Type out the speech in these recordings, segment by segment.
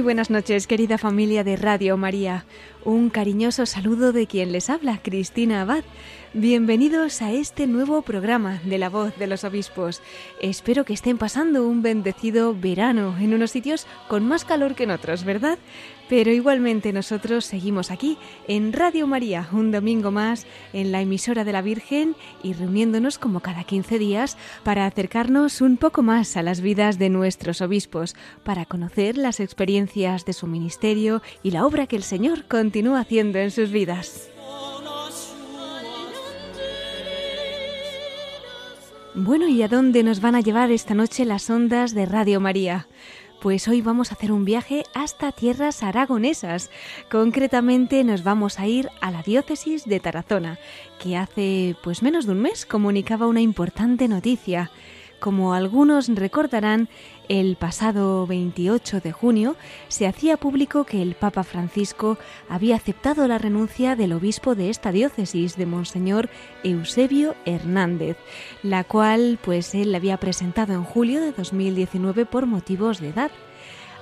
Muy buenas noches, querida familia de Radio María. Un cariñoso saludo de quien les habla, Cristina Abad. Bienvenidos a este nuevo programa de La Voz de los Obispos. Espero que estén pasando un bendecido verano en unos sitios con más calor que en otros, ¿verdad? Pero igualmente nosotros seguimos aquí en Radio María, un domingo más en la emisora de la Virgen y reuniéndonos como cada 15 días para acercarnos un poco más a las vidas de nuestros obispos, para conocer las experiencias de su ministerio y la obra que el Señor continúa haciendo en sus vidas. Bueno, ¿y a dónde nos van a llevar esta noche las ondas de Radio María? Pues hoy vamos a hacer un viaje hasta tierras aragonesas. Concretamente nos vamos a ir a la diócesis de Tarazona, que hace pues menos de un mes comunicaba una importante noticia. Como algunos recordarán, el pasado 28 de junio se hacía público que el Papa Francisco había aceptado la renuncia del obispo de esta diócesis, de Monseñor Eusebio Hernández, la cual pues él había presentado en julio de 2019 por motivos de edad.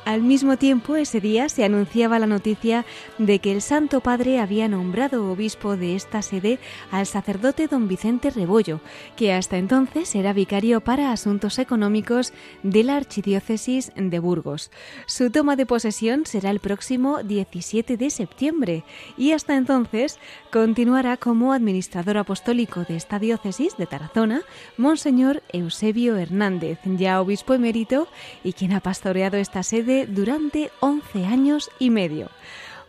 Al mismo tiempo, ese día se anunciaba la noticia de que el Santo Padre había nombrado obispo de esta sede al sacerdote don Vicente Rebollo, que hasta entonces era vicario para asuntos económicos de la Archidiócesis de Burgos. Su toma de posesión será el próximo 17 de septiembre y hasta entonces continuará como administrador apostólico de esta diócesis de Tarazona, Monseñor Eusebio Hernández, ya obispo emérito y quien ha pastoreado esta sede durante 11 años y medio.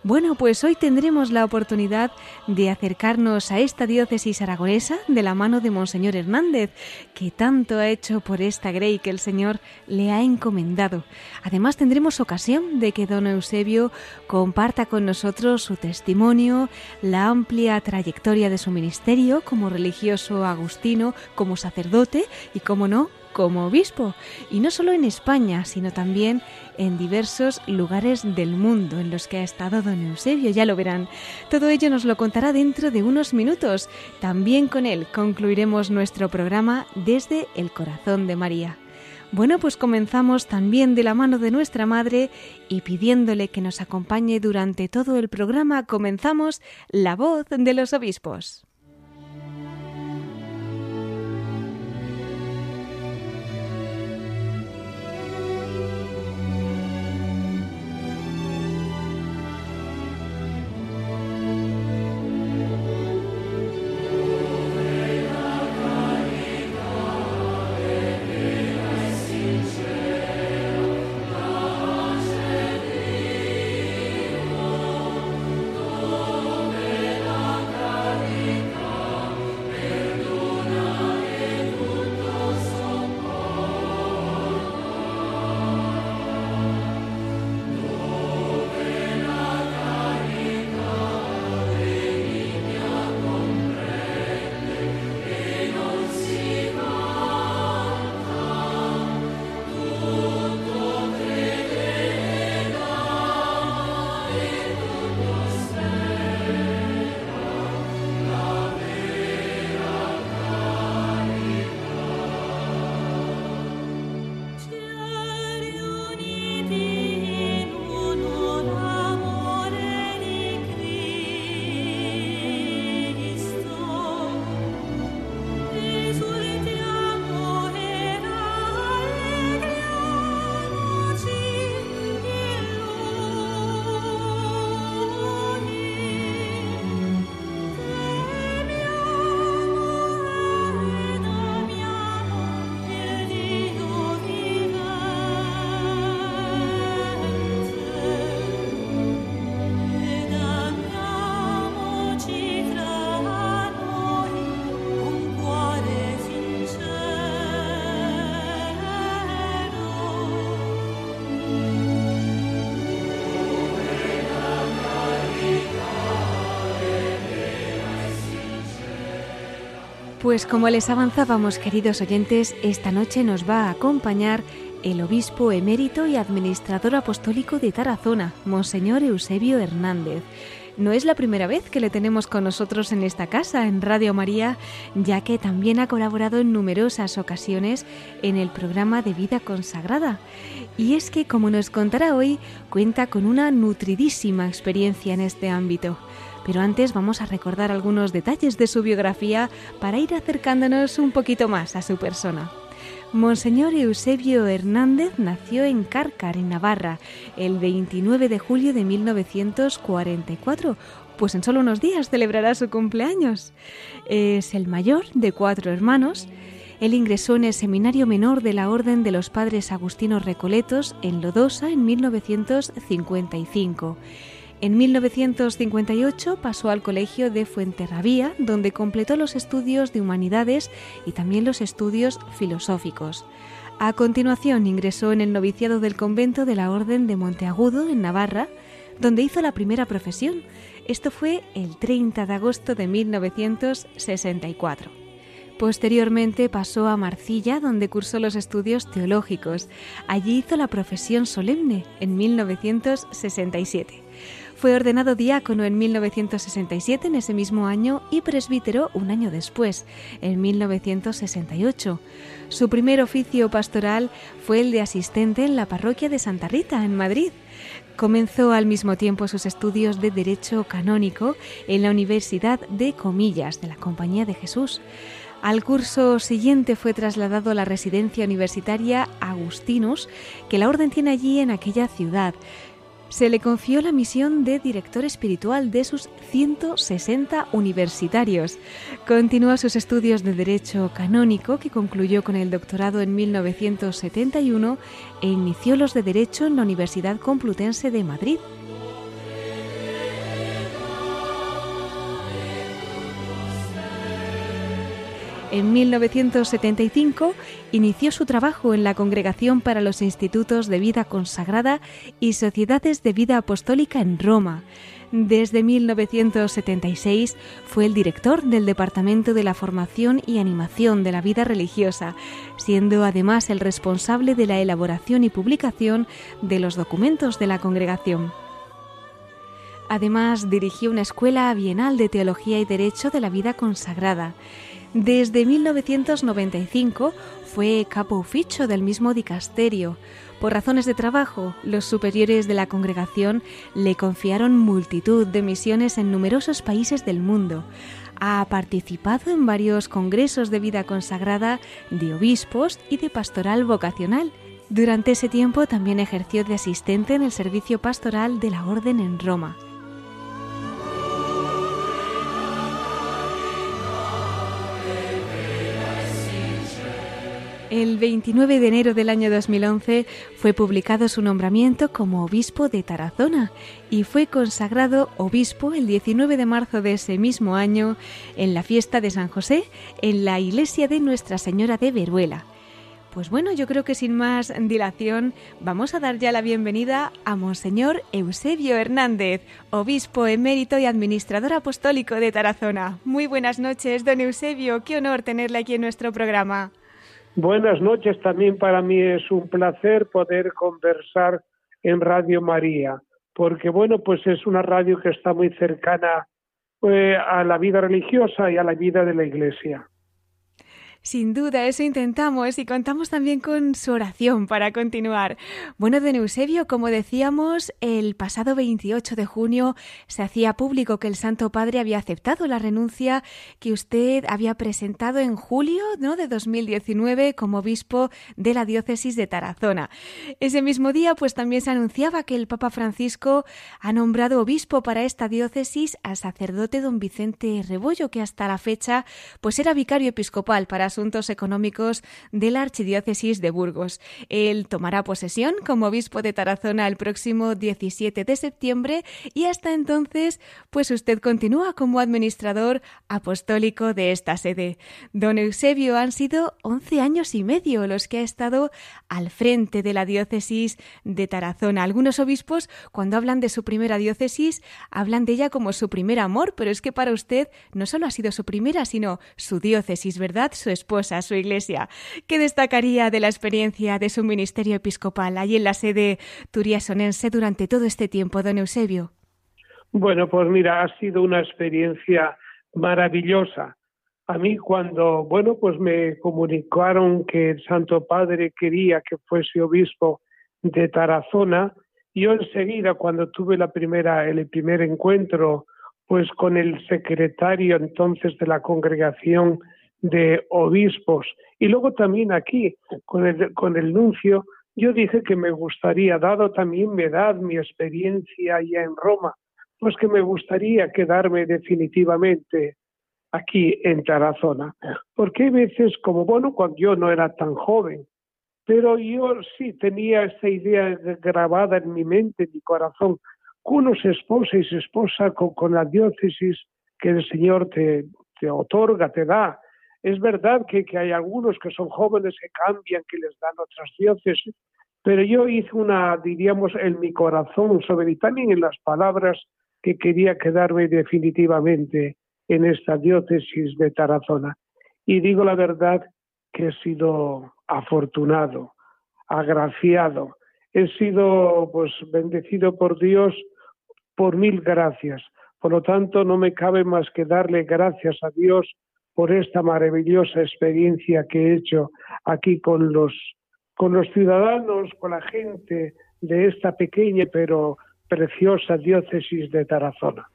Bueno, pues hoy tendremos la oportunidad de acercarnos a esta diócesis aragonesa de la mano de Monseñor Hernández, que tanto ha hecho por esta grey que el Señor le ha encomendado. Además tendremos ocasión de que don Eusebio comparta con nosotros su testimonio, la amplia trayectoria de su ministerio como religioso agustino, como sacerdote y, como no, como obispo, y no solo en España, sino también en diversos lugares del mundo en los que ha estado don Eusebio, ya lo verán. Todo ello nos lo contará dentro de unos minutos. También con él concluiremos nuestro programa desde el corazón de María. Bueno, pues comenzamos también de la mano de nuestra Madre y pidiéndole que nos acompañe durante todo el programa, comenzamos La voz de los obispos. Pues como les avanzábamos, queridos oyentes, esta noche nos va a acompañar el obispo emérito y administrador apostólico de Tarazona, Monseñor Eusebio Hernández. No es la primera vez que le tenemos con nosotros en esta casa, en Radio María, ya que también ha colaborado en numerosas ocasiones en el programa de vida consagrada. Y es que, como nos contará hoy, cuenta con una nutridísima experiencia en este ámbito. Pero antes vamos a recordar algunos detalles de su biografía para ir acercándonos un poquito más a su persona. Monseñor Eusebio Hernández nació en Cárcar, en Navarra, el 29 de julio de 1944, pues en solo unos días celebrará su cumpleaños. Es el mayor de cuatro hermanos. Él ingresó en el Seminario Menor de la Orden de los Padres Agustinos Recoletos en Lodosa en 1955 en 1958 pasó al Colegio de Fuenterrabía, donde completó los estudios de humanidades y también los estudios filosóficos. A continuación ingresó en el noviciado del convento de la Orden de Monteagudo, en Navarra, donde hizo la primera profesión. Esto fue el 30 de agosto de 1964. Posteriormente pasó a Marcilla, donde cursó los estudios teológicos. Allí hizo la profesión solemne en 1967. Fue ordenado diácono en 1967, en ese mismo año, y presbítero un año después, en 1968. Su primer oficio pastoral fue el de asistente en la parroquia de Santa Rita, en Madrid. Comenzó al mismo tiempo sus estudios de Derecho Canónico en la Universidad de Comillas de la Compañía de Jesús. Al curso siguiente fue trasladado a la residencia universitaria Agustinus, que la orden tiene allí en aquella ciudad se le confió la misión de director espiritual de sus 160 universitarios. Continuó sus estudios de Derecho Canónico, que concluyó con el doctorado en 1971, e inició los de Derecho en la Universidad Complutense de Madrid. En 1975 inició su trabajo en la Congregación para los Institutos de Vida Consagrada y Sociedades de Vida Apostólica en Roma. Desde 1976 fue el director del Departamento de la Formación y Animación de la Vida Religiosa, siendo además el responsable de la elaboración y publicación de los documentos de la congregación. Además, dirigió una escuela bienal de Teología y Derecho de la Vida Consagrada desde 1995 fue capo ufficio del mismo dicasterio. Por razones de trabajo, los superiores de la congregación le confiaron multitud de misiones en numerosos países del mundo. Ha participado en varios congresos de vida consagrada, de obispos y de pastoral vocacional. Durante ese tiempo también ejerció de asistente en el servicio pastoral de la Orden en Roma. El 29 de enero del año 2011 fue publicado su nombramiento como obispo de Tarazona y fue consagrado obispo el 19 de marzo de ese mismo año en la fiesta de San José en la iglesia de Nuestra Señora de Veruela. Pues bueno, yo creo que sin más dilación vamos a dar ya la bienvenida a Monseñor Eusebio Hernández, obispo emérito y administrador apostólico de Tarazona. Muy buenas noches, don Eusebio, qué honor tenerle aquí en nuestro programa. Buenas noches, también para mí es un placer poder conversar en Radio María, porque bueno, pues es una radio que está muy cercana eh, a la vida religiosa y a la vida de la Iglesia. Sin duda, eso intentamos y contamos también con su oración para continuar. Bueno, don Eusebio, como decíamos, el pasado 28 de junio se hacía público que el Santo Padre había aceptado la renuncia que usted había presentado en julio ¿no? de 2019 como obispo de la diócesis de Tarazona. Ese mismo día, pues también se anunciaba que el Papa Francisco ha nombrado obispo para esta diócesis al sacerdote don Vicente Rebollo, que hasta la fecha pues era vicario episcopal para su Asuntos Económicos de la Archidiócesis de Burgos. Él tomará posesión como obispo de Tarazona el próximo 17 de septiembre y hasta entonces, pues usted continúa como administrador apostólico de esta sede. Don Eusebio, han sido 11 años y medio los que ha estado al frente de la diócesis de Tarazona. Algunos obispos, cuando hablan de su primera diócesis, hablan de ella como su primer amor, pero es que para usted no solo ha sido su primera, sino su diócesis, ¿verdad? Su esposa, su iglesia. ¿Qué destacaría de la experiencia de su ministerio episcopal allí en la sede turiasonense durante todo este tiempo, don Eusebio? Bueno, pues mira, ha sido una experiencia maravillosa. A mí cuando, bueno, pues me comunicaron que el Santo Padre quería que fuese obispo de Tarazona, yo enseguida cuando tuve la primera, el primer encuentro, pues con el secretario entonces de la congregación de obispos y luego también aquí con el, con el nuncio, yo dije que me gustaría, dado también mi edad, mi experiencia ya en Roma, pues que me gustaría quedarme definitivamente aquí en Tarazona. Porque hay veces, como bueno, cuando yo no era tan joven, pero yo sí tenía esa idea grabada en mi mente, en mi corazón, que uno se esposa y se esposa con, la diócesis que el Señor te, te otorga, te da. Es verdad que, hay algunos que son jóvenes que cambian, que les dan otras diócesis, pero yo hice una, diríamos, en mi corazón, sobre también en las palabras que quería quedarme definitivamente en esta diócesis de Tarazona. Y digo la verdad que he sido afortunado, agraciado, he sido pues bendecido por Dios por mil gracias. Por lo tanto, no me cabe más que darle gracias a Dios por esta maravillosa experiencia que he hecho aquí con los con los ciudadanos, con la gente de esta pequeña pero preciosa diócesis de Tarazona.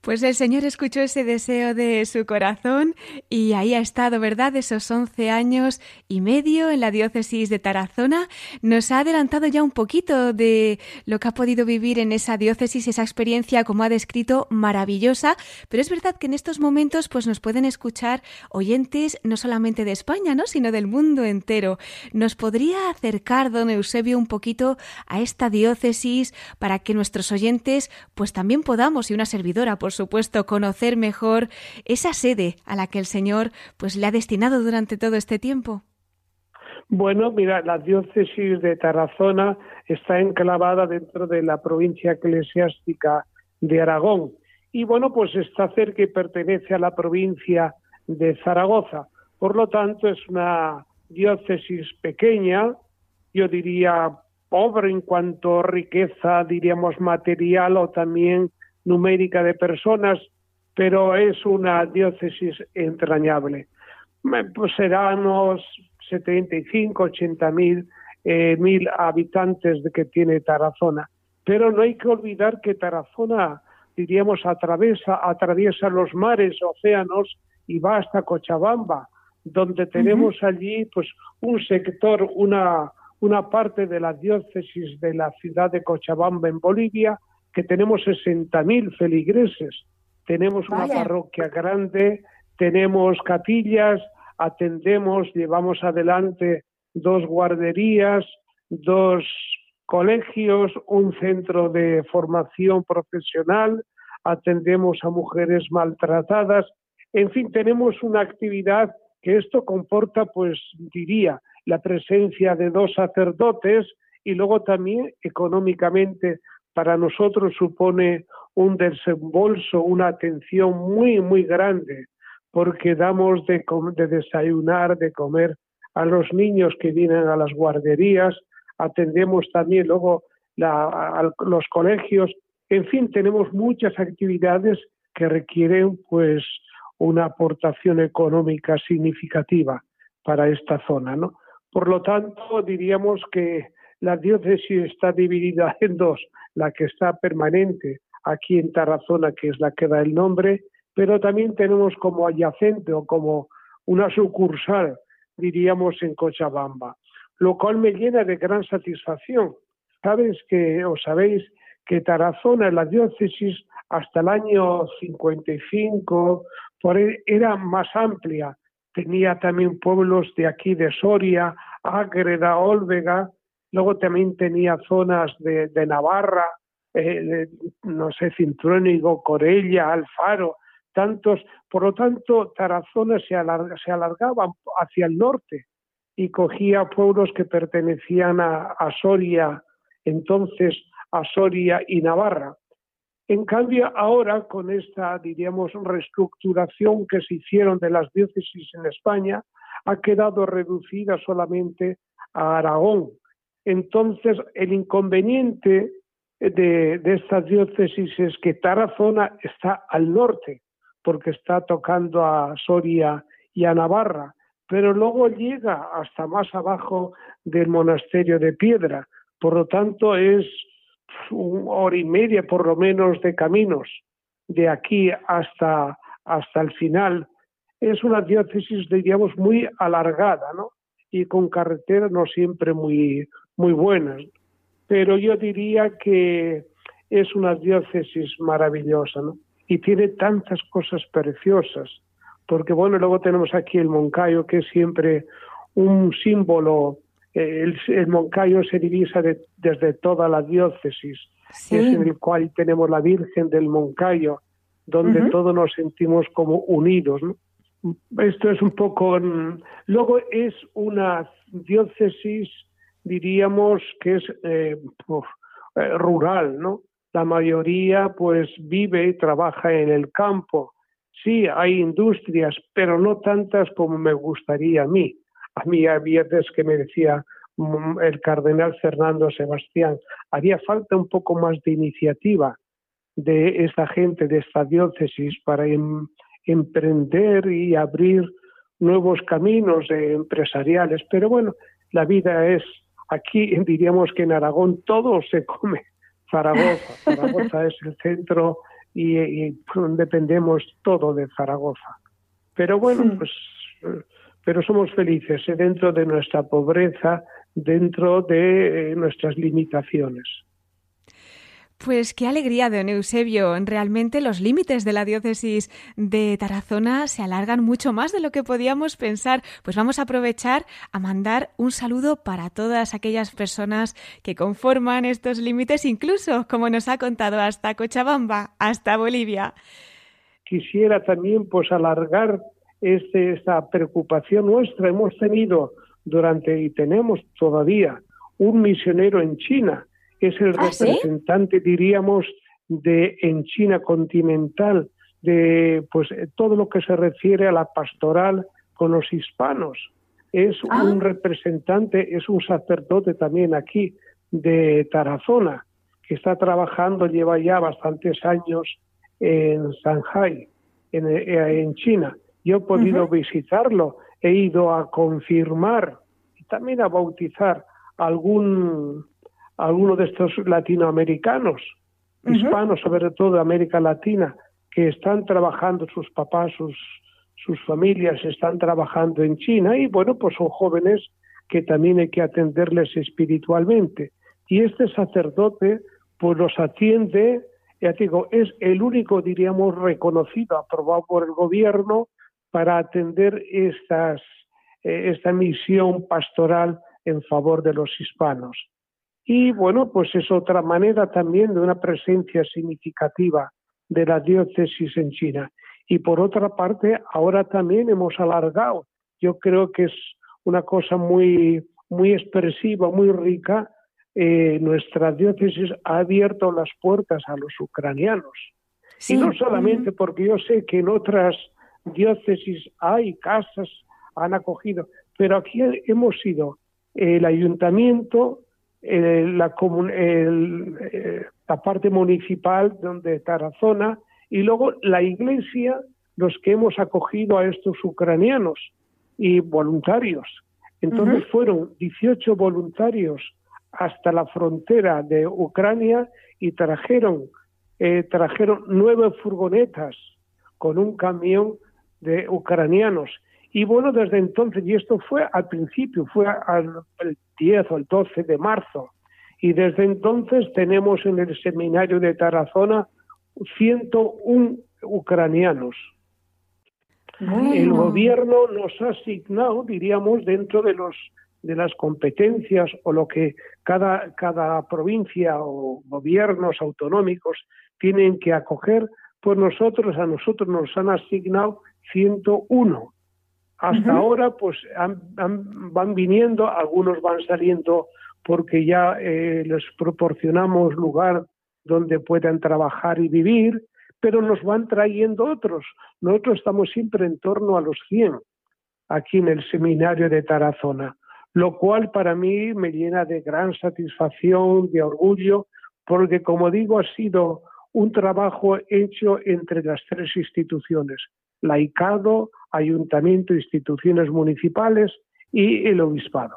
Pues el Señor escuchó ese deseo de su corazón y ahí ha estado, ¿verdad? Esos once años y medio en la diócesis de Tarazona. Nos ha adelantado ya un poquito de lo que ha podido vivir en esa diócesis, esa experiencia, como ha descrito, maravillosa. Pero es verdad que en estos momentos pues nos pueden escuchar oyentes no solamente de España, ¿no? Sino del mundo entero. ¿Nos podría acercar, don Eusebio, un poquito a esta diócesis para que nuestros oyentes pues también podamos, y una servidora, por supuesto, conocer mejor esa sede a la que el Señor pues le ha destinado durante todo este tiempo? Bueno, mira, la diócesis de Tarazona está enclavada dentro de la provincia eclesiástica de Aragón y bueno, pues está cerca y pertenece a la provincia de Zaragoza. Por lo tanto, es una diócesis pequeña, yo diría pobre en cuanto a riqueza, diríamos material o también numérica de personas, pero es una diócesis entrañable. Pues serán unos 75, 80 mil, eh, mil habitantes de que tiene Tarazona. Pero no hay que olvidar que Tarazona, diríamos, atraviesa, atraviesa los mares, océanos y va hasta Cochabamba, donde tenemos allí pues un sector, una, una parte de la diócesis de la ciudad de Cochabamba en Bolivia, que tenemos 60.000 feligreses, tenemos una parroquia grande, tenemos capillas, atendemos, llevamos adelante dos guarderías, dos colegios, un centro de formación profesional, atendemos a mujeres maltratadas, en fin, tenemos una actividad que esto comporta, pues diría, la presencia de dos sacerdotes y luego también económicamente para nosotros supone un desembolso, una atención muy, muy grande, porque damos de, desayunar, de comer a los niños que vienen a las guarderías, atendemos también luego los colegios, en fin, tenemos muchas actividades que requieren pues una aportación económica significativa para esta zona, ¿no? Por lo tanto, diríamos que la diócesis está dividida en dos, la que está permanente aquí en Tarazona, que es la que da el nombre, pero también tenemos como adyacente o como una sucursal, diríamos, en Cochabamba, lo cual me llena de gran satisfacción. Sabes que, o sabéis, que Tarazona, la diócesis, hasta el año 55, por era más amplia, tenía también pueblos de aquí de Soria, Ágreda, Olvega, luego también tenía zonas de, Navarra, eh, no sé, Cintruénigo, Corella, Alfaro, tantos, por lo tanto, Tarazona se, se alargaba hacia el norte y cogía pueblos que pertenecían a, Soria, entonces a Soria y Navarra. En cambio, ahora con esta, diríamos, reestructuración que se hicieron de las diócesis en España, ha quedado reducida solamente a Aragón. Entonces, el inconveniente de, de esta diócesis es que Tarazona está al norte, porque está tocando a Soria y a Navarra, pero luego llega hasta más abajo del monasterio de Piedra. Por lo tanto, es una hora y media por lo menos de caminos de aquí hasta, hasta el final. Es una diócesis, diríamos, muy alargada, ¿no? Y con carreteras no siempre muy, muy buenas. Pero yo diría que es una diócesis maravillosa, ¿no? Y tiene tantas cosas preciosas porque bueno, luego tenemos aquí el Moncayo, que es siempre un símbolo. El, Moncayo se divisa desde toda la diócesis, es en el cual tenemos la Virgen del Moncayo, donde todos nos sentimos como unidos. Esto es un poco. Mm, luego es una diócesis, diríamos, que es eh, eh, rural, ¿no? La mayoría, pues, vive y trabaja en el campo Sí, hay industrias, pero no tantas como me gustaría a mí. A mí había veces que me decía mm, el cardenal Fernando Sebastián, haría falta un poco más de iniciativa de esta gente, de esta diócesis, para em, emprender y abrir nuevos caminos empresariales. Pero bueno, la vida es, aquí diríamos que en Aragón todo se come Zaragoza. Zaragoza es el centro y, dependemos todo de Zaragoza. Pero bueno, pues pero somos felices ¿eh? dentro de nuestra pobreza, dentro de eh, nuestras limitaciones. Pues qué alegría, don Eusebio. Realmente los límites de la diócesis de Tarazona se alargan mucho más de lo que podíamos pensar. Pues vamos a aprovechar a mandar un saludo para todas aquellas personas que conforman estos límites, incluso, como nos ha contado, hasta Cochabamba, hasta Bolivia. Quisiera también pues alargar este, esta preocupación nuestra. Hemos tenido durante y tenemos todavía un misionero en China es el ¿Ah, representante, diríamos, de en China continental, de pues todo lo que se refiere a la pastoral con los hispanos. Es ah. un representante, es un sacerdote también aquí de Tarazona, que está trabajando, lleva ya bastantes años en Shanghai, en, eh, en China. Yo he podido visitarlo, he ido a confirmar y también a bautizar algún algunos de estos latinoamericanos, hispanos, sobre todo de América Latina, que están trabajando, sus papás, sus, sus familias están trabajando en China y bueno, pues son jóvenes que también hay que atenderles espiritualmente. Y este sacerdote pues los atiende, ya digo, es el único, diríamos, reconocido, aprobado por el gobierno para atender estas, eh, esta misión pastoral en favor de los hispanos. Y bueno, pues es otra manera también de una presencia significativa de la diócesis en China. Y por otra parte, ahora también hemos alargado. Yo creo que es una cosa muy, muy expresiva, muy rica. Eh, nuestra diócesis ha abierto las puertas a los ucranianos. Y no solamente porque yo sé que en otras diócesis hay casas, han acogido, pero aquí hemos sido el ayuntamiento, eh, la, eh, la parte municipal donde Tarazona y luego la iglesia, los que hemos acogido a estos ucranianos y voluntarios. Entonces fueron 18 voluntarios hasta la frontera de Ucrania y trajeron, eh, trajeron nueve furgonetas con un camión de ucranianos y bueno, desde entonces, y esto fue al principio, fue al, el 10 o el 12 de marzo, y desde entonces tenemos en el seminario de Tarazona 101 ucranianos. El gobierno nos ha asignado, diríamos, dentro de los de las competencias o lo que cada, cada provincia o gobiernos autonómicos tienen que acoger, pues nosotros, a nosotros nos han asignado 101. Hasta ahora, pues van viniendo, algunos van saliendo porque ya eh, les proporcionamos lugar donde puedan trabajar y vivir, pero nos van trayendo otros. Nosotros estamos siempre en torno a los 100 aquí en el seminario de Tarazona, lo cual para mí me llena de gran satisfacción, de orgullo, porque como digo, ha sido un trabajo hecho entre las tres instituciones, laicado, ayuntamiento, instituciones municipales y el obispado.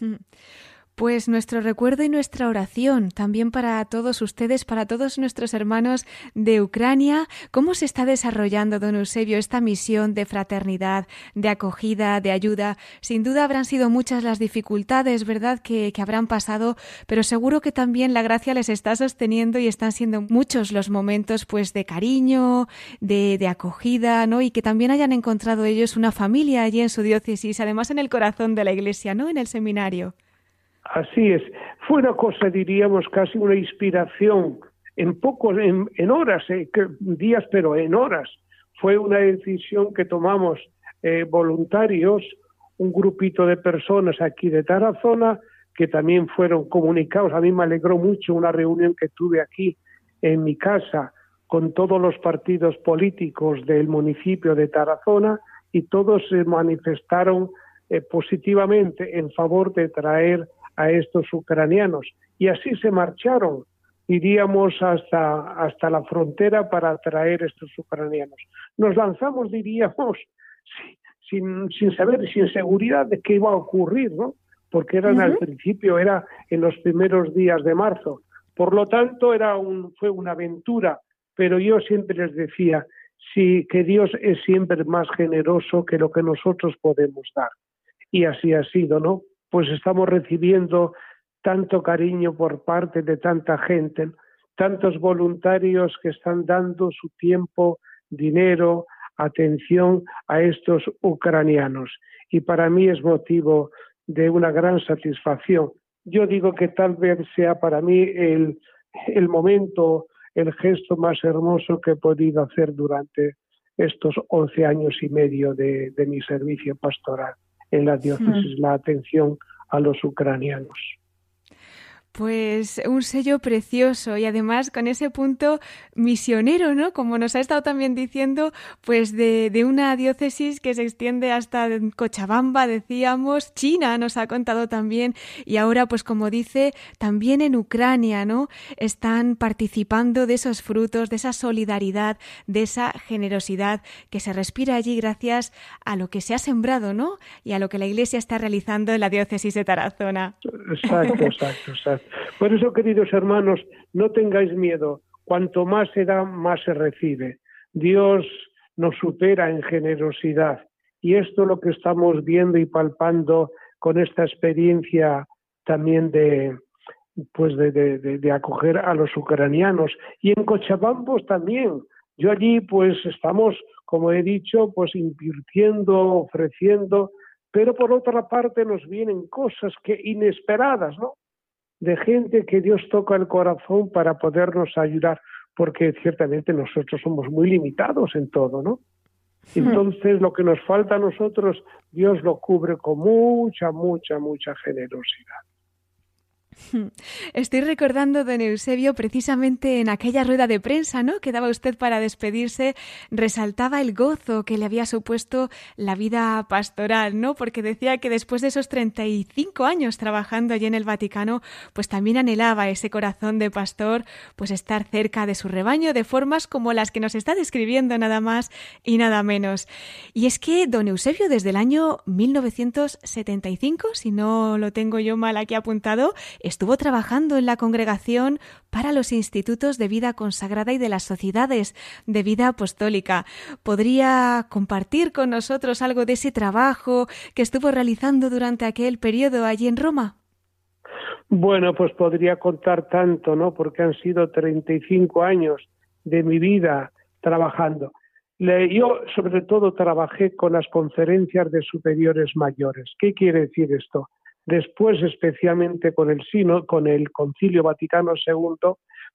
Pues nuestro recuerdo y nuestra oración también para todos ustedes, para todos nuestros hermanos de Ucrania. ¿Cómo se está desarrollando, don Eusebio, esta misión de fraternidad, de acogida, de ayuda? Sin duda habrán sido muchas las dificultades, ¿verdad?, que, habrán pasado, pero seguro que también la gracia les está sosteniendo y están siendo muchos los momentos, pues, de cariño, de, de acogida, ¿no? Y que también hayan encontrado ellos una familia allí en su diócesis, además en el corazón de la iglesia, ¿no?, en el seminario. Así es. Fue una cosa, diríamos, casi una inspiración en pocos, en, horas, eh, días, pero en horas. Fue una decisión que tomamos eh, voluntarios, un grupito de personas aquí de Tarazona, que también fueron comunicados. A mí me alegró mucho una reunión que tuve aquí en mi casa con todos los partidos políticos del municipio de Tarazona y todos se manifestaron eh, positivamente en favor de traer a estos ucranianos. Y así se marcharon, iríamos hasta, hasta la frontera para traer estos ucranianos. Nos lanzamos, diríamos, sin, sin saber, sin seguridad de qué iba a ocurrir, ¿no? Porque eran al principio, era en los primeros días de marzo. Por lo tanto, era un, fue una aventura, pero yo siempre les decía, sí, que Dios es siempre más generoso que lo que nosotros podemos dar. Y así ha sido, ¿no? Pues estamos recibiendo tanto cariño por parte de tanta gente, tantos voluntarios que están dando su tiempo, dinero, atención a estos ucranianos. Y para mí es motivo de una gran satisfacción. Yo digo que tal vez sea para mí el, momento, el gesto más hermoso que he podido hacer durante estos once años y medio de mi servicio pastoral en la diócesis la atención a los ucranianos. Pues un sello precioso y además con ese punto misionero, ¿no? Como nos ha estado también diciendo, pues de, una diócesis que se extiende hasta Cochabamba, decíamos, China nos ha contado también y ahora, pues como dice, también en Ucrania, ¿no? Están participando de esos frutos, de esa solidaridad, de esa generosidad que se respira allí gracias a lo que se ha sembrado, ¿no? Y a lo que la Iglesia está realizando en la diócesis de Tarazona. Exacto, exacto, exacto. Por eso, queridos hermanos, no tengáis miedo. Cuanto más se da, más se recibe. Dios nos supera en generosidad. Y esto es lo que estamos viendo y palpando con esta experiencia también de, pues de, de, acoger a los ucranianos. Y en Cochabamba también. Yo allí pues estamos, como he dicho, pues invirtiendo, ofreciendo, pero por otra parte nos vienen cosas que inesperadas, ¿no? De gente que Dios toca el corazón para podernos ayudar, porque ciertamente nosotros somos muy limitados en todo, ¿no? Entonces lo que nos falta a nosotros, Dios lo cubre con mucha, mucha, mucha generosidad. Estoy recordando, don Eusebio, precisamente en aquella rueda de prensa, ¿no? Que daba usted para despedirse, resaltaba el gozo que le había supuesto la vida pastoral, ¿no? Porque decía que después de esos 35 años trabajando allí en el Vaticano, pues también anhelaba ese corazón de pastor, pues estar cerca de su rebaño de formas como las que nos está describiendo nada más y nada menos. Y es que don Eusebio desde el año 1975, si no lo tengo yo mal aquí apuntado, Estuvo trabajando en la congregación para los institutos de vida consagrada y de las sociedades de vida apostólica. ¿Podría compartir con nosotros algo de ese trabajo que estuvo realizando durante aquel periodo allí en Roma? Bueno, pues podría contar tanto, ¿no? Porque han sido 35 años de mi vida trabajando. yo sobre todo trabajé con las conferencias de superiores mayores. ¿Qué quiere decir esto? Después, especialmente con el Sino, con el Concilio Vaticano II,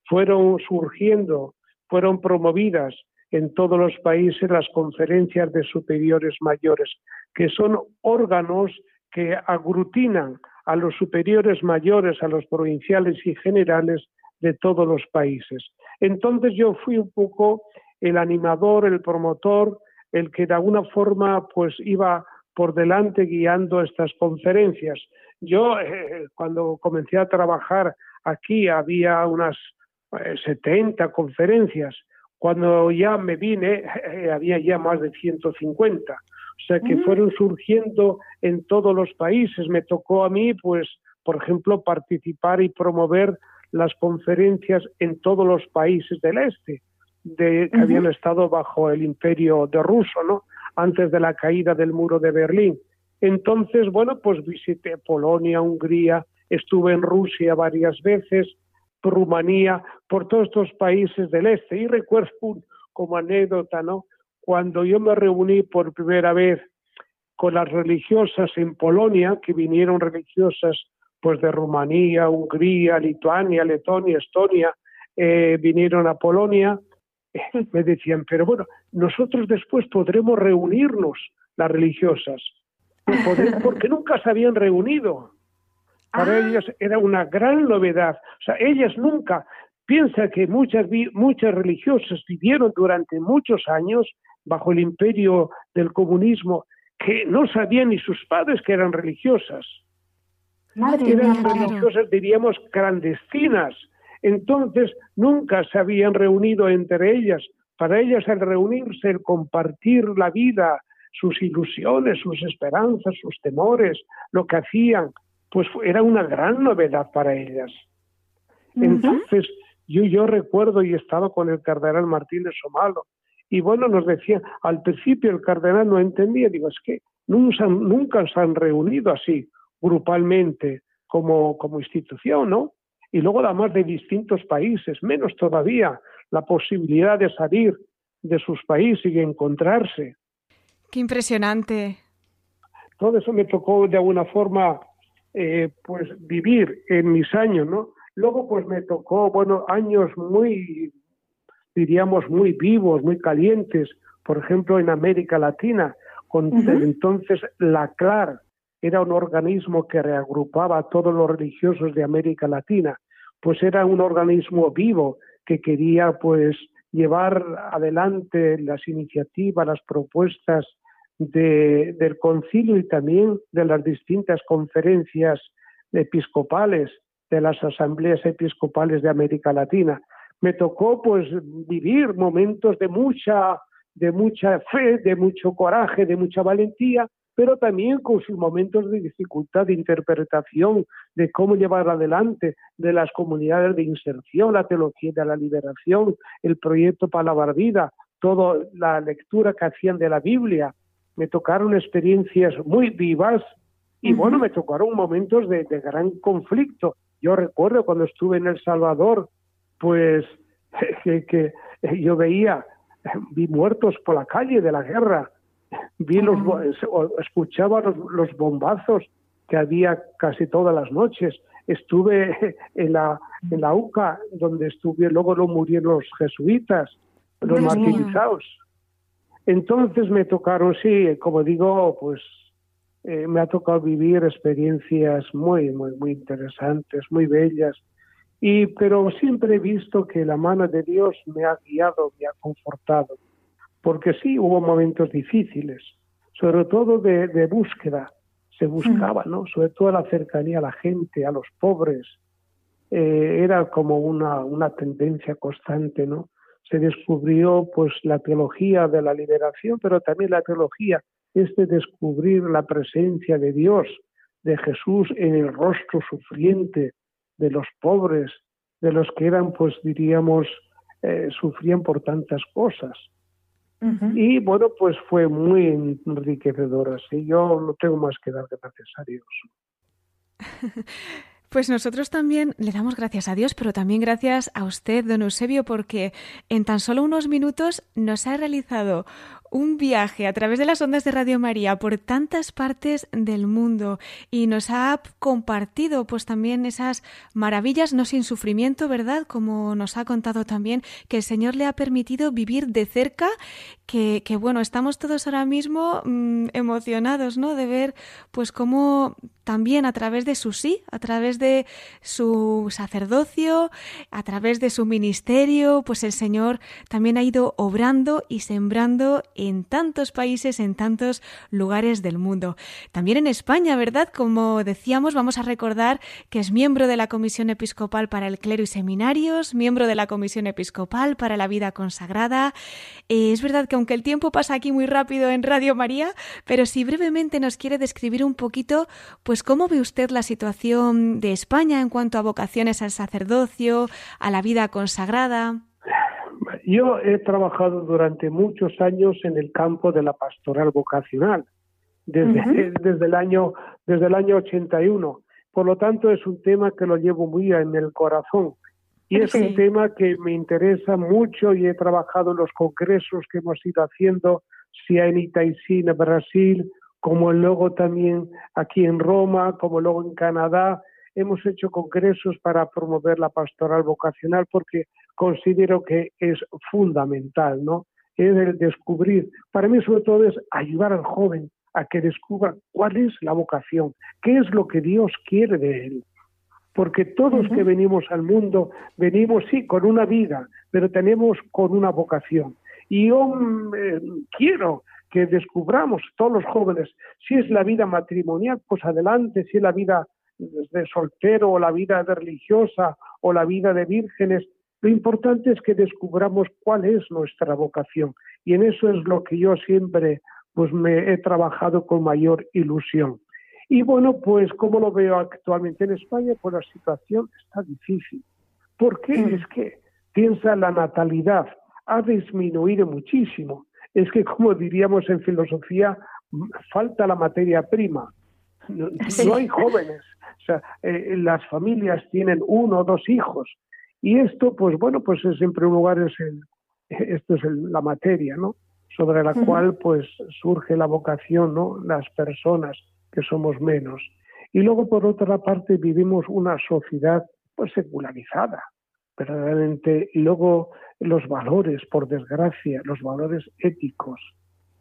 fueron surgiendo, fueron promovidas en todos los países las conferencias de superiores mayores, que son órganos que aglutinan a los superiores mayores, a los provinciales y generales de todos los países. Entonces yo fui un poco el animador, el promotor, el que de alguna forma pues iba por delante guiando estas conferencias. Yo eh, cuando comencé a trabajar aquí había unas 70 eh, conferencias. Cuando ya me vine eh, había ya más de 150. O sea que mm. fueron surgiendo en todos los países. Me tocó a mí, pues, por ejemplo, participar y promover las conferencias en todos los países del este, de, que habían estado bajo el imperio de ruso, ¿no? Antes de la caída del muro de Berlín. Entonces, bueno, pues visité Polonia, Hungría, estuve en Rusia varias veces, Rumanía, por todos estos países del este. Y recuerdo como anécdota, ¿no? Cuando yo me reuní por primera vez con las religiosas en Polonia, que vinieron religiosas pues de Rumanía, Hungría, Lituania, Letonia, Estonia, eh, vinieron a Polonia, me decían, pero bueno, nosotros después podremos reunirnos, las religiosas, porque nunca se habían reunido. Para ah. ellas era una gran novedad. O sea, ellas nunca, piensa que muchas, muchas religiosas vivieron durante muchos años bajo el imperio del comunismo que no sabían ni sus padres que eran religiosas. eran religiosas, diríamos, clandestinas. Entonces, nunca se habían reunido entre ellas. Para ellas el reunirse, el compartir la vida, sus ilusiones, sus esperanzas, sus temores, lo que hacían, pues era una gran novedad para ellas. Entonces, yo, yo recuerdo y he estado con el cardenal Martínez Somalo, y bueno, nos decía, al principio el cardenal no entendía, digo, es que nunca, nunca se han reunido así, grupalmente, como, como institución, ¿no? Y luego además de distintos países, menos todavía la posibilidad de salir de sus países y encontrarse. Qué impresionante. Todo eso me tocó de alguna forma eh, pues vivir en mis años, ¿no? Luego pues me tocó, bueno, años muy diríamos, muy vivos, muy calientes, por ejemplo, en América Latina, con entonces la CLAR era un organismo que reagrupaba a todos los religiosos de América Latina, pues era un organismo vivo que quería pues llevar adelante las iniciativas, las propuestas de, del concilio y también de las distintas conferencias episcopales, de las asambleas episcopales de América Latina. Me tocó pues vivir momentos de mucha de mucha fe, de mucho coraje, de mucha valentía, pero también con sus momentos de dificultad de interpretación de cómo llevar adelante de las comunidades de inserción, la teología de la liberación, el proyecto Palabra Vida, toda la lectura que hacían de la Biblia. Me tocaron experiencias muy vivas y bueno, me tocaron momentos de gran conflicto. Yo recuerdo cuando estuve en El Salvador, pues que, yo veía, vi muertos por la calle de la guerra, vi los, escuchaba los, bombazos que había casi todas las noches. Estuve en la, en la UCA, donde estuve, luego lo murieron los jesuitas, los martirizados. Entonces me tocaron, sí, como digo, pues eh, me ha tocado vivir experiencias muy, muy, muy interesantes, muy bellas y, pero siempre he visto que la mano de Dios me ha guiado, me ha confortado, porque sí hubo momentos difíciles, sobre todo de, búsqueda, se buscaba, ¿no? Sobre todo la cercanía a la gente, a los pobres, eh, era como una, una tendencia constante, ¿no? Se descubrió pues la teología de la liberación, pero también la teología es de descubrir la presencia de Dios, de Jesús en el rostro sufriente, de los pobres, de los que eran, pues diríamos, eh, sufrían por tantas cosas. Y bueno, pues fue muy enriquecedora. Sí, yo no tengo más que dar gracias a Dios. Pues nosotros también le damos gracias a Dios, pero también gracias a usted, don Eusebio, porque en tan solo unos minutos nos ha realizado un viaje a través de las ondas de Radio María por tantas partes del mundo y nos ha compartido pues también esas maravillas no sin sufrimiento, ¿verdad? Como nos ha contado también que el Señor le ha permitido vivir de cerca, que, que bueno, estamos todos ahora mismo mm, emocionados, ¿no? De ver pues cómo también a través de su sí, a través de su sacerdocio, a través de su ministerio, pues el Señor también ha ido obrando y sembrando en tantos países, en tantos lugares del mundo. También en España, ¿verdad? Como decíamos, vamos a recordar que es miembro de la Comisión Episcopal para el Clero y Seminarios, miembro de la Comisión Episcopal para la Vida Consagrada. Eh, es verdad que aunque el tiempo pasa aquí muy rápido en Radio María, pero si brevemente nos quiere describir un poquito, cómo ve usted la situación de España en cuanto a vocaciones al sacerdocio, a la vida consagrada. Yo he trabajado durante muchos años en el campo de la pastoral vocacional, desde, desde, el, año, desde el año 81. Por lo tanto, es un tema que lo llevo muy en el corazón. Y es un tema que me interesa mucho y he trabajado en los congresos que hemos ido haciendo, sea en Itaizí, en Brasil, como luego también aquí en Roma, como luego en Canadá. Hemos hecho congresos para promover la pastoral vocacional porque considero que es fundamental, ¿no? Es el descubrir, para mí sobre todo es ayudar al joven a que descubra cuál es la vocación, qué es lo que Dios quiere de él. Porque todos que venimos al mundo venimos, sí, con una vida, pero tenemos con una vocación. Y yo mm, eh, quiero que descubramos todos los jóvenes si es la vida matrimonial, pues adelante, si es la vida de soltero o la vida de religiosa o la vida de vírgenes, lo importante es que descubramos cuál es nuestra vocación y en eso es lo que yo siempre pues me he trabajado con mayor ilusión. Y bueno, pues como lo veo actualmente en España, pues la situación está difícil. ¿Por qué? Mm. Es que piensa la natalidad ha disminuido muchísimo. Es que como diríamos en filosofía, falta la materia prima. No, hay jóvenes. O sea, eh, las familias tienen uno o dos hijos y esto, pues bueno, pues es en primer lugar es el, esto es la materia, ¿no? Sobre la cual pues surge la vocación, ¿no? Las personas que somos menos. Y luego por otra parte vivimos una sociedad pues secularizada, verdaderamente. Y luego los valores, por desgracia, los valores éticos,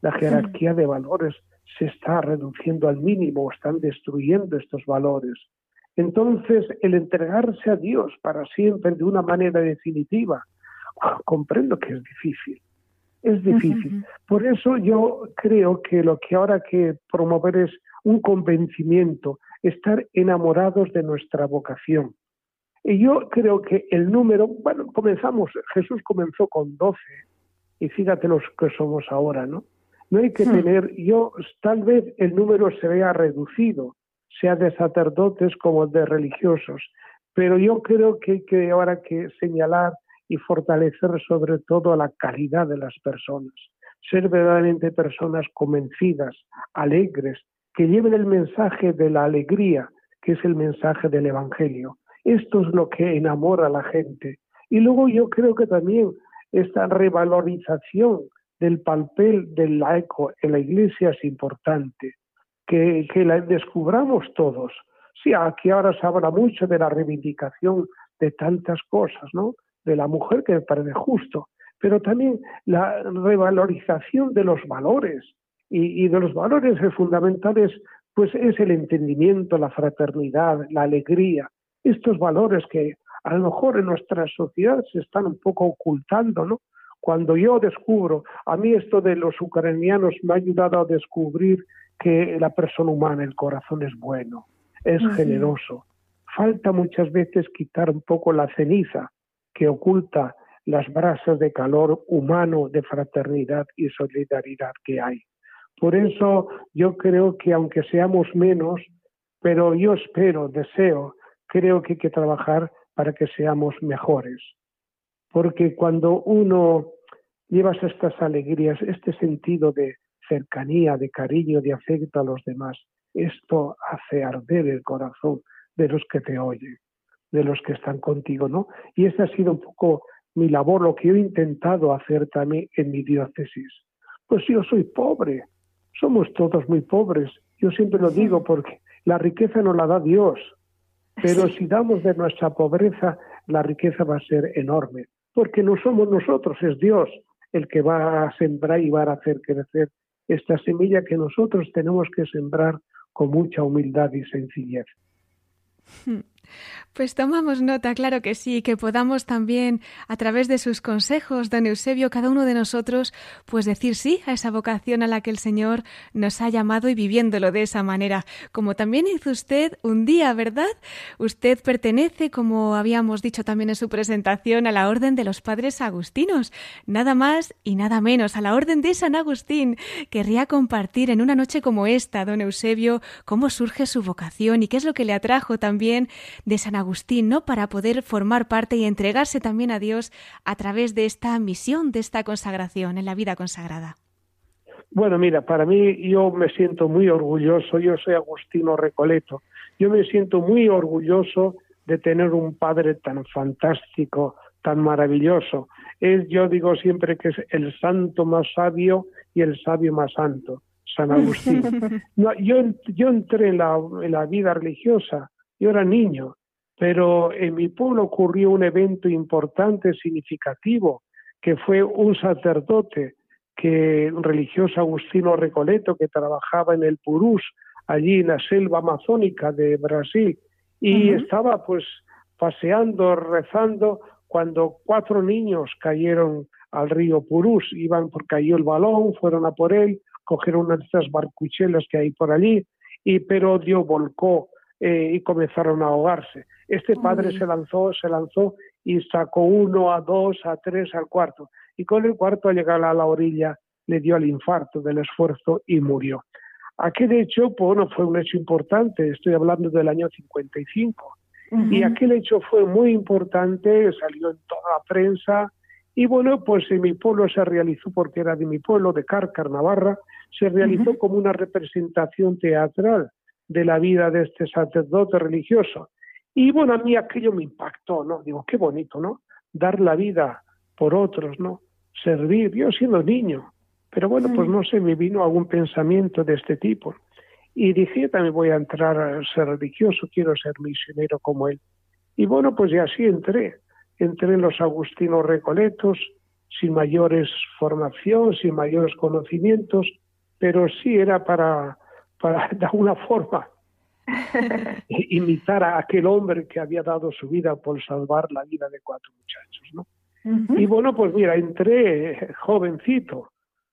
la jerarquía de valores se está reduciendo al mínimo, están destruyendo estos valores. Entonces, el entregarse a Dios para siempre de una manera definitiva, comprendo que es difícil. Es difícil. Por eso yo creo que lo que ahora hay que promover es un convencimiento, estar enamorados de nuestra vocación. Y yo creo que el número, bueno, comenzamos, Jesús comenzó con doce, y fíjate los que somos ahora, ¿no? No hay que hmm. tener, yo, tal vez el número se vea reducido, sea de sacerdotes como de religiosos. Pero yo creo que hay que ahora que señalar y fortalecer sobre todo la calidad de las personas, ser verdaderamente personas convencidas, alegres, que lleven el mensaje de la alegría, que es el mensaje del Evangelio. Esto es lo que enamora a la gente. Y luego yo creo que también esta revalorización del papel del laico en la Iglesia es importante que, la descubramos todos. Sí, aquí ahora se habla mucho de la reivindicación de tantas cosas, ¿no? De la mujer que me parece justo, pero también la revalorización de los valores y, de los valores fundamentales, pues es el entendimiento, la fraternidad, la alegría, estos valores que a lo mejor en nuestra sociedad se están un poco ocultando, ¿no? Cuando yo descubro, a mí esto de los ucranianos me ha ayudado a descubrir que la persona humana, el corazón es bueno, es generoso. Falta muchas veces quitar un poco la ceniza que oculta las brasas de calor humano, de fraternidad y solidaridad que hay. Por eso yo creo que aunque seamos menos, pero yo espero, deseo, creo que hay que trabajar para que seamos mejores. Porque cuando uno lleva estas alegrías, este sentido de cercanía, de cariño, de afecto a los demás. Esto hace arder el corazón de los que te oyen, de los que están contigo, ¿no? Y esa ha sido un poco mi labor, lo que yo he intentado hacer también en mi diócesis. Pues yo soy pobre, somos todos muy pobres, yo siempre lo digo porque la riqueza no la da Dios, pero si damos de nuestra pobreza, la riqueza va a ser enorme, porque no somos nosotros, es Dios el que va a sembrar y va a hacer crecer esta semilla que nosotros tenemos que sembrar con mucha humildad y sencillez. Pues tomamos nota, claro que sí, que podamos también, a través de sus consejos, don Eusebio, cada uno de nosotros, pues decir sí a esa vocación a la que el Señor nos ha llamado y viviéndolo de esa manera, como también hizo usted un día, ¿verdad? Usted pertenece, como habíamos dicho también en su presentación, a la Orden de los Padres Agustinos, nada más y nada menos, a la Orden de San Agustín. Querría compartir en una noche como esta, don Eusebio, cómo surge su vocación y qué es lo que le atrajo también de San Agustín, ¿no? Para poder formar parte y entregarse también a Dios a través de esta misión, de esta consagración en la vida consagrada. Bueno, mira, para mí yo me siento muy orgulloso, yo soy Agustino Recoleto, yo me siento muy orgulloso de tener un padre tan fantástico, tan maravilloso. Es, yo digo siempre que es el santo más sabio y el sabio más santo, San Agustín. No, yo, yo entré en la, en la vida religiosa yo era niño, pero en mi pueblo ocurrió un evento importante, significativo, que fue un sacerdote, que un religioso Agustino Recoleto, que trabajaba en el Purús, allí en la selva amazónica de Brasil, y estaba pues paseando, rezando, cuando cuatro niños cayeron al río Purús, iban por cayó el balón, fueron a por él, cogieron una de esas barcuchelas que hay por allí, y pero Dios volcó eh, y comenzaron a ahogarse. Este padre se lanzó, se lanzó y sacó uno, a dos, a tres, al cuarto. Y con el cuarto, al llegar a la orilla, le dio el infarto del esfuerzo y murió. Aquel hecho, bueno, fue un hecho importante, estoy hablando del año 55. Y aquel hecho fue muy importante, salió en toda la prensa, y bueno, pues en mi pueblo se realizó, porque era de mi pueblo, de Cárcar, Navarra, se realizó como una representación teatral de la vida de este sacerdote religioso. Y bueno, a mí aquello me impactó, ¿no? Digo, qué bonito, ¿no? Dar la vida por otros, ¿no? Servir, yo siendo niño. Pero bueno, pues no sé, me vino algún pensamiento de este tipo. Y dije, también voy a entrar a ser religioso, quiero ser misionero como él. Y bueno, pues ya así entré. Entré en los agustinos recoletos, sin mayores formación, sin mayores conocimientos, pero sí era para para de alguna forma imitar a aquel hombre que había dado su vida por salvar la vida de cuatro muchachos, ¿no? Y bueno, pues mira, entré jovencito,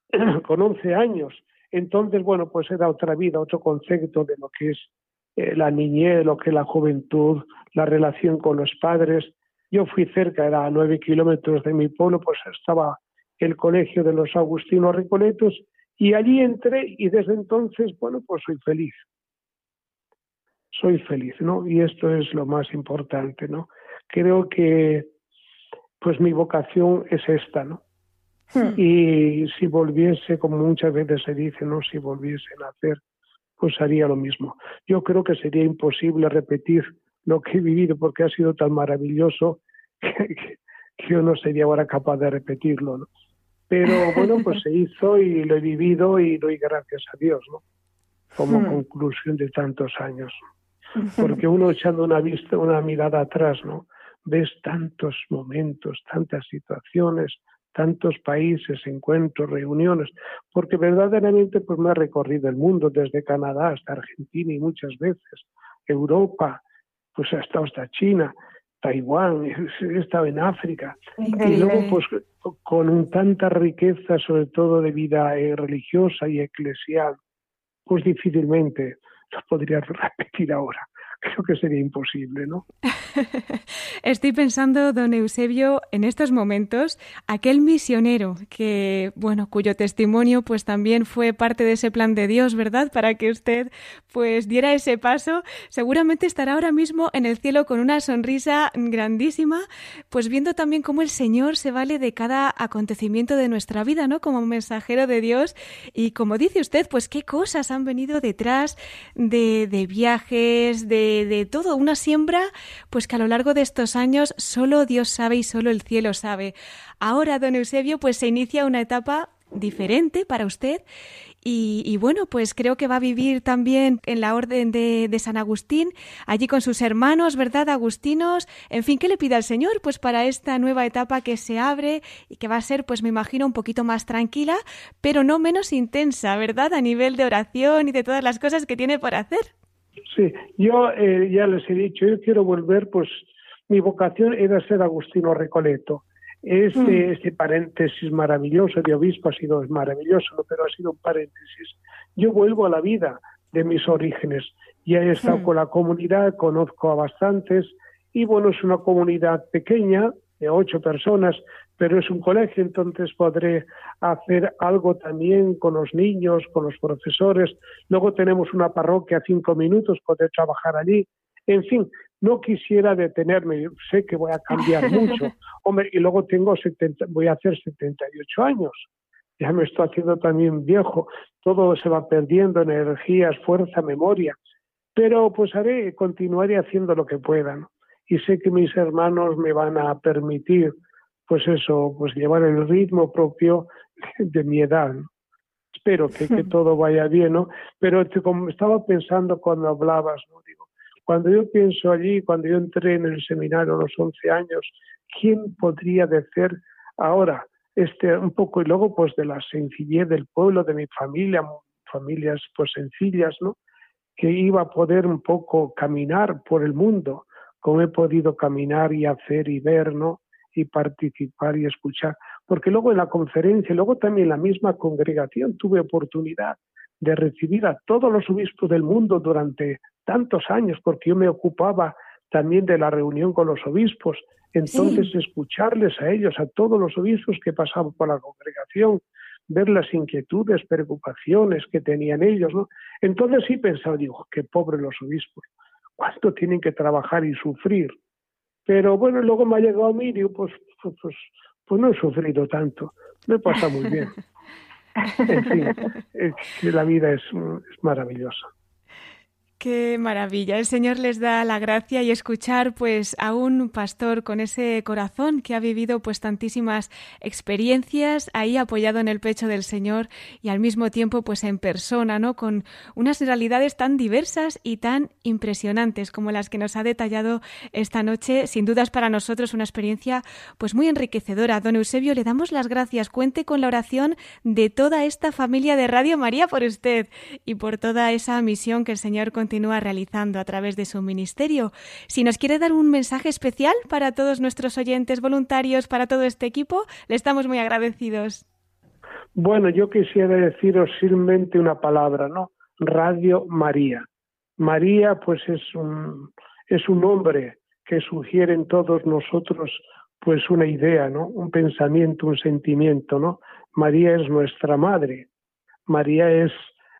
con 11 años, entonces, bueno, pues era otra vida, otro concepto de lo que es eh, la niñez, lo que es la juventud, la relación con los padres. Yo fui cerca, era a nueve kilómetros de mi pueblo, pues estaba el colegio de los Agustinos Recoletos y allí entré y desde entonces, bueno, pues soy feliz. Soy feliz, ¿no? Y esto es lo más importante, ¿no? Creo que pues mi vocación es esta, ¿no? Hmm. Y si volviese, como muchas veces se dice, ¿no? Si volviese a hacer, pues haría lo mismo. Yo creo que sería imposible repetir lo que he vivido porque ha sido tan maravilloso que, que yo no sería ahora capaz de repetirlo, ¿no? Pero bueno, pues se hizo y lo he vivido y doy gracias a Dios, ¿no? Como hmm. conclusión de tantos años. Porque uno echando una vista, una mirada atrás, ¿no? Ves tantos momentos, tantas situaciones, tantos países, encuentros, reuniones, porque verdaderamente pues me ha recorrido el mundo desde Canadá hasta Argentina y muchas veces Europa, pues hasta hasta China, Taiwán, he estado en África. Y luego, pues, con tanta riqueza, sobre todo de vida eh, religiosa y eclesial, pues difícilmente lo podría repetir ahora. Creo que sería imposible, ¿no? Estoy pensando, don Eusebio, en estos momentos, aquel misionero que, bueno, cuyo testimonio pues también fue parte de ese plan de Dios, ¿verdad? Para que usted pues diera ese paso, seguramente estará ahora mismo en el cielo con una sonrisa grandísima, pues viendo también cómo el Señor se vale de cada acontecimiento de nuestra vida, ¿no? Como mensajero de Dios y como dice usted, pues qué cosas han venido detrás de, de viajes, de, de todo, una siembra, pues que a lo largo de estos años solo Dios sabe y solo el cielo sabe. Ahora, don Eusebio, pues se inicia una etapa diferente para usted y, bueno, pues creo que va a vivir también en la orden de, San Agustín, allí con sus hermanos, ¿verdad? Agustinos. En fin, ¿qué le pide al Señor? Pues para esta nueva etapa que se abre y que va a ser, pues me imagino, un poquito más tranquila, pero no menos intensa, ¿verdad? A nivel de oración y de todas las cosas que tiene por hacer. Sí, yo eh, ya les he dicho, yo quiero volver, pues mi vocación era ser Agustino Recoleto. Este, mm. este paréntesis maravilloso de obispo ha sido maravilloso, pero ha sido un paréntesis. Yo vuelvo a la vida de mis orígenes. Ya he estado mm. con la comunidad, conozco a bastantes, y bueno, es una comunidad pequeña, de ocho personas, pero es un colegio, entonces podré hacer algo también con los niños, con los profesores. Luego tenemos una parroquia a cinco minutos, poder trabajar allí. En fin, no quisiera detenerme, sé que voy a cambiar mucho. Hombre, y luego tengo 70, voy a hacer 78 años. Ya me estoy haciendo también viejo. Todo se va perdiendo, energías, fuerza, memoria. Pero pues haré, continuaré haciendo lo que pueda. Y sé que mis hermanos me van a permitir, pues eso, pues llevar el ritmo propio de mi edad. Espero que, que todo vaya bien, ¿no? Pero como estaba pensando cuando hablabas, ¿no? Cuando yo pienso allí, cuando yo entré en el seminario a los 11 años, ¿quién podría decir ahora este un poco y luego pues de la sencillez del pueblo, de mi familia, familias pues sencillas, ¿no? Que iba a poder un poco caminar por el mundo, como he podido caminar y hacer y ver, ¿no? Y participar y escuchar. Porque luego en la conferencia, luego también en la misma congregación tuve oportunidad de recibir a todos los obispos del mundo durante tantos años, porque yo me ocupaba también de la reunión con los obispos, entonces escucharles a ellos, a todos los obispos que pasaban por la congregación, ver las inquietudes, preocupaciones que tenían ellos, ¿no? Entonces sí pensaba, digo, qué pobres los obispos, cuánto tienen que trabajar y sufrir. Pero bueno, luego me ha llegado a mí y digo, pues, pues, pues, pues no he sufrido tanto, me pasa muy bien. en fin, la vida es, es maravillosa. Maravilla. El Señor les da la gracia y escuchar pues a un pastor con ese corazón que ha vivido pues tantísimas experiencias ahí apoyado en el pecho del Señor y al mismo tiempo pues en persona, ¿no? Con unas realidades tan diversas y tan impresionantes como las que nos ha detallado esta noche. Sin dudas para nosotros una experiencia pues muy enriquecedora. Don Eusebio, le damos las gracias. Cuente con la oración de toda esta familia de Radio María por usted y por toda esa misión que el Señor continúa realizando a través de su ministerio. Si nos quiere dar un mensaje especial para todos nuestros oyentes voluntarios, para todo este equipo, le estamos muy agradecidos. Bueno, yo quisiera deciros simplemente una palabra, ¿no? Radio María. María, pues es un, es un nombre que sugiere en todos nosotros, pues una idea, ¿no? Un pensamiento, un sentimiento, ¿no? María es nuestra madre. María es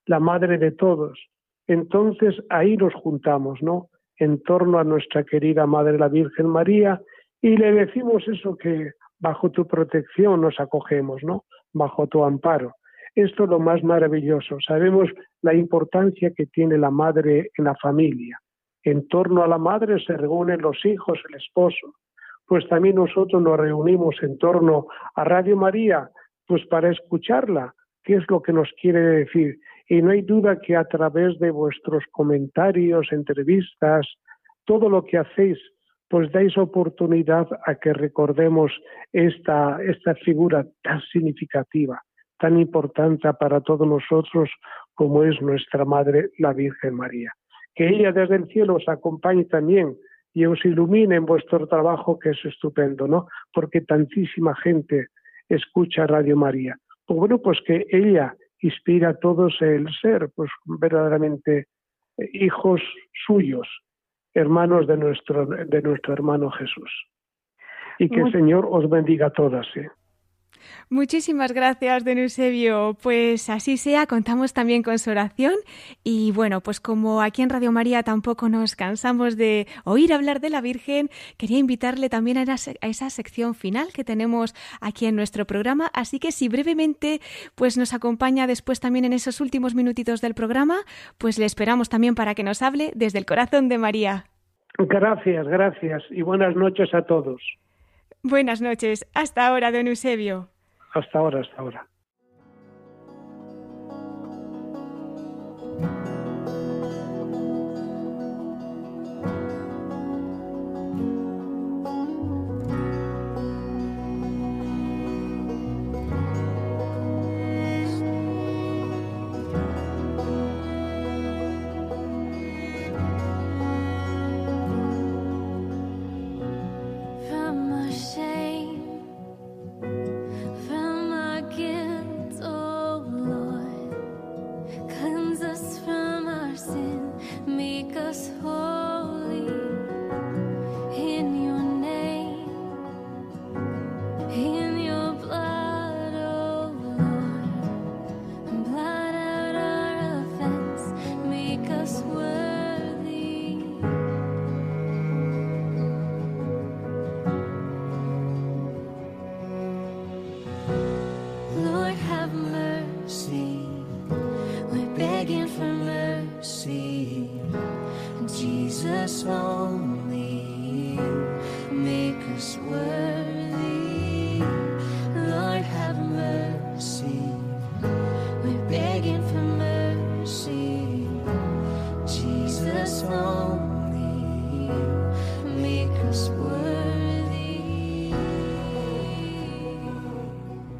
la madre de todos. Entonces ahí nos juntamos, ¿no? En torno a nuestra querida Madre la Virgen María y le decimos eso que bajo tu protección nos acogemos, ¿no? Bajo tu amparo. Esto es lo más maravilloso. Sabemos la importancia que tiene la madre en la familia. En torno a la madre se reúnen los hijos, el esposo. Pues también nosotros nos reunimos en torno a Radio María, pues para escucharla, qué es lo que nos quiere decir y no hay duda que a través de vuestros comentarios, entrevistas, todo lo que hacéis, pues dais oportunidad a que recordemos esta, esta figura tan significativa, tan importante para todos nosotros como es nuestra Madre, la Virgen María. Que ella desde el cielo os acompañe también y os ilumine en vuestro trabajo, que es estupendo, ¿no? Porque tantísima gente escucha Radio María. Pues bueno, pues que ella inspira a todos el ser, pues verdaderamente eh, hijos suyos. hermanos de nuestro, de nuestro hermano Jesús. Y que el Señor os bendiga a todas. ¿eh? Muchísimas gracias, don Eusebio. Pues así sea, contamos también con su oración. Y bueno, pues como aquí en Radio María tampoco nos cansamos de oír hablar de la Virgen, quería invitarle también a esa sección final que tenemos aquí en nuestro programa. Así que si brevemente pues nos acompaña después también en esos últimos minutitos del programa, pues le esperamos también para que nos hable desde el corazón de María. Gracias, gracias y buenas noches a todos. Buenas noches. Hasta ahora, don Eusebio. Hasta ahora, hasta ahora.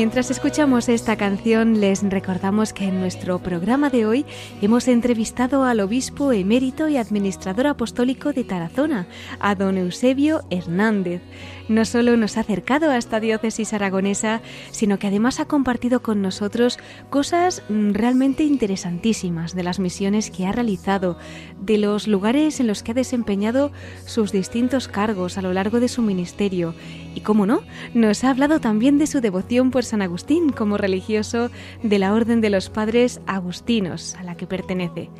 Mientras escuchamos esta canción les recordamos que en nuestro programa de hoy hemos entrevistado al obispo emérito y administrador apostólico de Tarazona, a don Eusebio Hernández. No solo nos ha acercado a esta diócesis aragonesa, sino que además ha compartido con nosotros cosas mm, realmente interesantísimas de las misiones que ha realizado, de los lugares en los que ha desempeñado sus distintos cargos a lo largo de su ministerio y, cómo no, nos ha hablado también de su devoción por San Agustín como religioso de la Orden de los Padres Agustinos, a la que pertenece.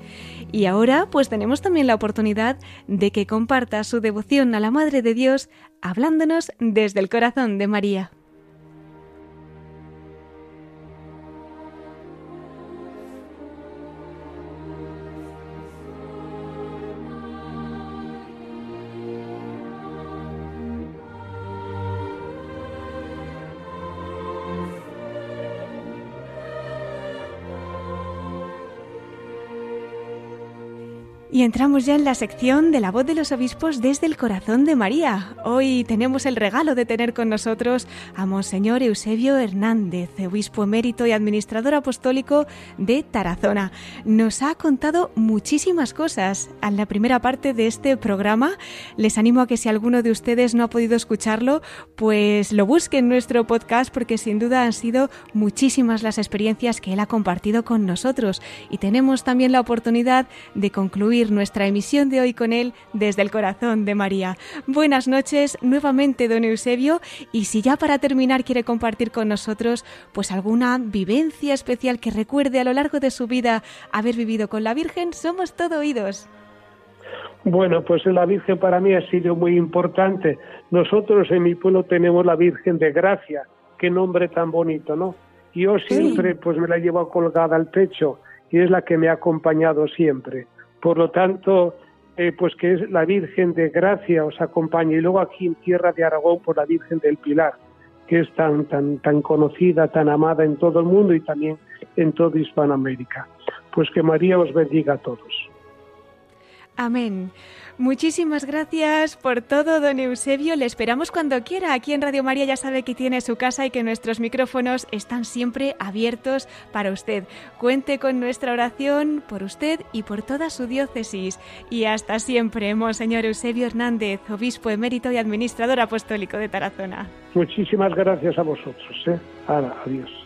Y ahora pues tenemos también la oportunidad de que comparta su devoción a la Madre de Dios hablándonos desde el corazón de María. Y entramos ya en la sección de la voz de los obispos desde el corazón de María. Hoy tenemos el regalo de tener con nosotros a Monseñor Eusebio Hernández, obispo emérito y administrador apostólico de Tarazona. Nos ha contado muchísimas cosas en la primera parte de este programa. Les animo a que si alguno de ustedes no ha podido escucharlo, pues lo busque en nuestro podcast porque sin duda han sido muchísimas las experiencias que él ha compartido con nosotros y tenemos también la oportunidad de concluir nuestra emisión de hoy con él desde el corazón de María. Buenas noches nuevamente, don Eusebio, y si ya para terminar quiere compartir con nosotros pues alguna vivencia especial que recuerde a lo largo de su vida haber vivido con la Virgen, somos todo oídos. Bueno, pues la Virgen para mí ha sido muy importante. Nosotros en mi pueblo tenemos la Virgen de Gracia, qué nombre tan bonito, ¿no? Yo siempre pues me la llevo colgada al pecho y es la que me ha acompañado siempre Por lo tanto, eh, pues que es la Virgen de Gracia os acompañe. Y luego aquí en tierra de Aragón, por la Virgen del Pilar, que es tan, tan, tan conocida, tan amada en todo el mundo y también en toda Hispanoamérica. Pues que María os bendiga a todos. Amén. Muchísimas gracias por todo, don Eusebio. Le esperamos cuando quiera. Aquí en Radio María ya sabe que tiene su casa y que nuestros micrófonos están siempre abiertos para usted. Cuente con nuestra oración por usted y por toda su diócesis. Y hasta siempre, Monseñor Eusebio Hernández, obispo emérito y administrador apostólico de Tarazona. Muchísimas gracias a vosotros. ¿eh? adiós.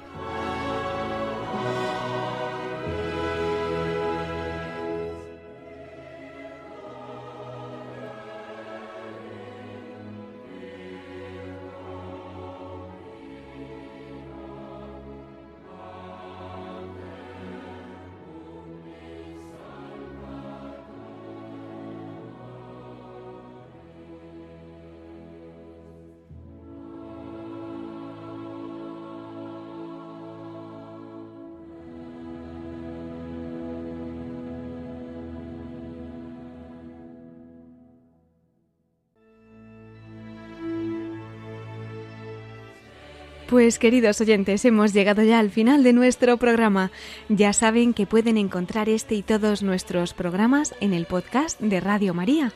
Pues queridos oyentes, hemos llegado ya al final de nuestro programa. Ya saben que pueden encontrar este y todos nuestros programas en el podcast de Radio María.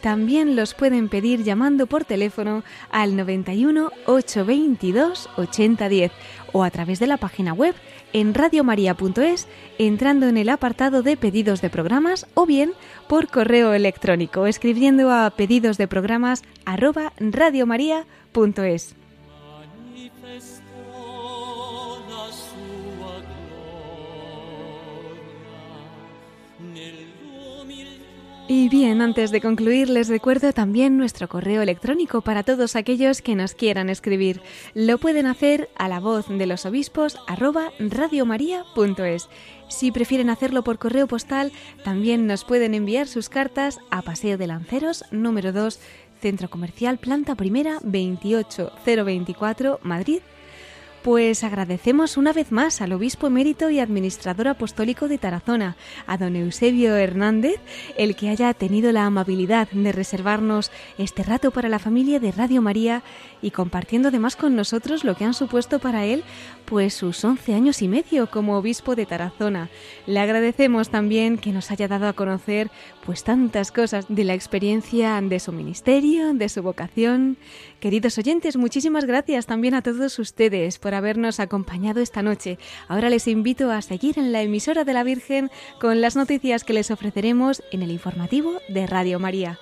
También los pueden pedir llamando por teléfono al 91 822 8010 o a través de la página web en radiomaria.es entrando en el apartado de pedidos de programas o bien por correo electrónico escribiendo a pedidos de programas radiomaria.es. Y bien, antes de concluir, les recuerdo también nuestro correo electrónico para todos aquellos que nos quieran escribir. Lo pueden hacer a la voz de los obispos arroba radiomaria.es. Si prefieren hacerlo por correo postal, también nos pueden enviar sus cartas a Paseo de Lanceros, número 2, Centro Comercial, Planta Primera, 28024, Madrid pues agradecemos una vez más al obispo emérito y administrador apostólico de Tarazona, a don Eusebio Hernández, el que haya tenido la amabilidad de reservarnos este rato para la familia de Radio María y compartiendo además con nosotros lo que han supuesto para él pues sus once años y medio como obispo de Tarazona. Le agradecemos también que nos haya dado a conocer pues tantas cosas de la experiencia de su ministerio, de su vocación. Queridos oyentes, muchísimas gracias también a todos ustedes por habernos acompañado esta noche. Ahora les invito a seguir en la emisora de la Virgen con las noticias que les ofreceremos en el informativo de Radio María.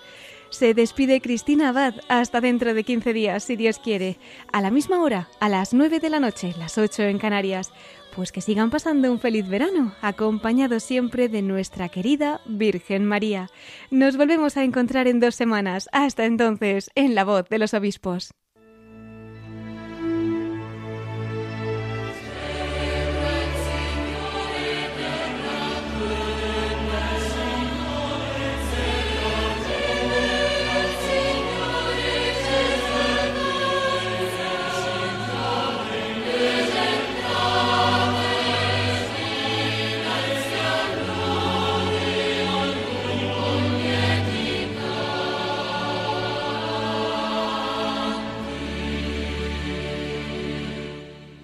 Se despide Cristina Abad hasta dentro de 15 días, si Dios quiere, a la misma hora, a las 9 de la noche, las 8 en Canarias. Pues que sigan pasando un feliz verano, acompañados siempre de nuestra querida Virgen María. Nos volvemos a encontrar en dos semanas. Hasta entonces, en la voz de los obispos.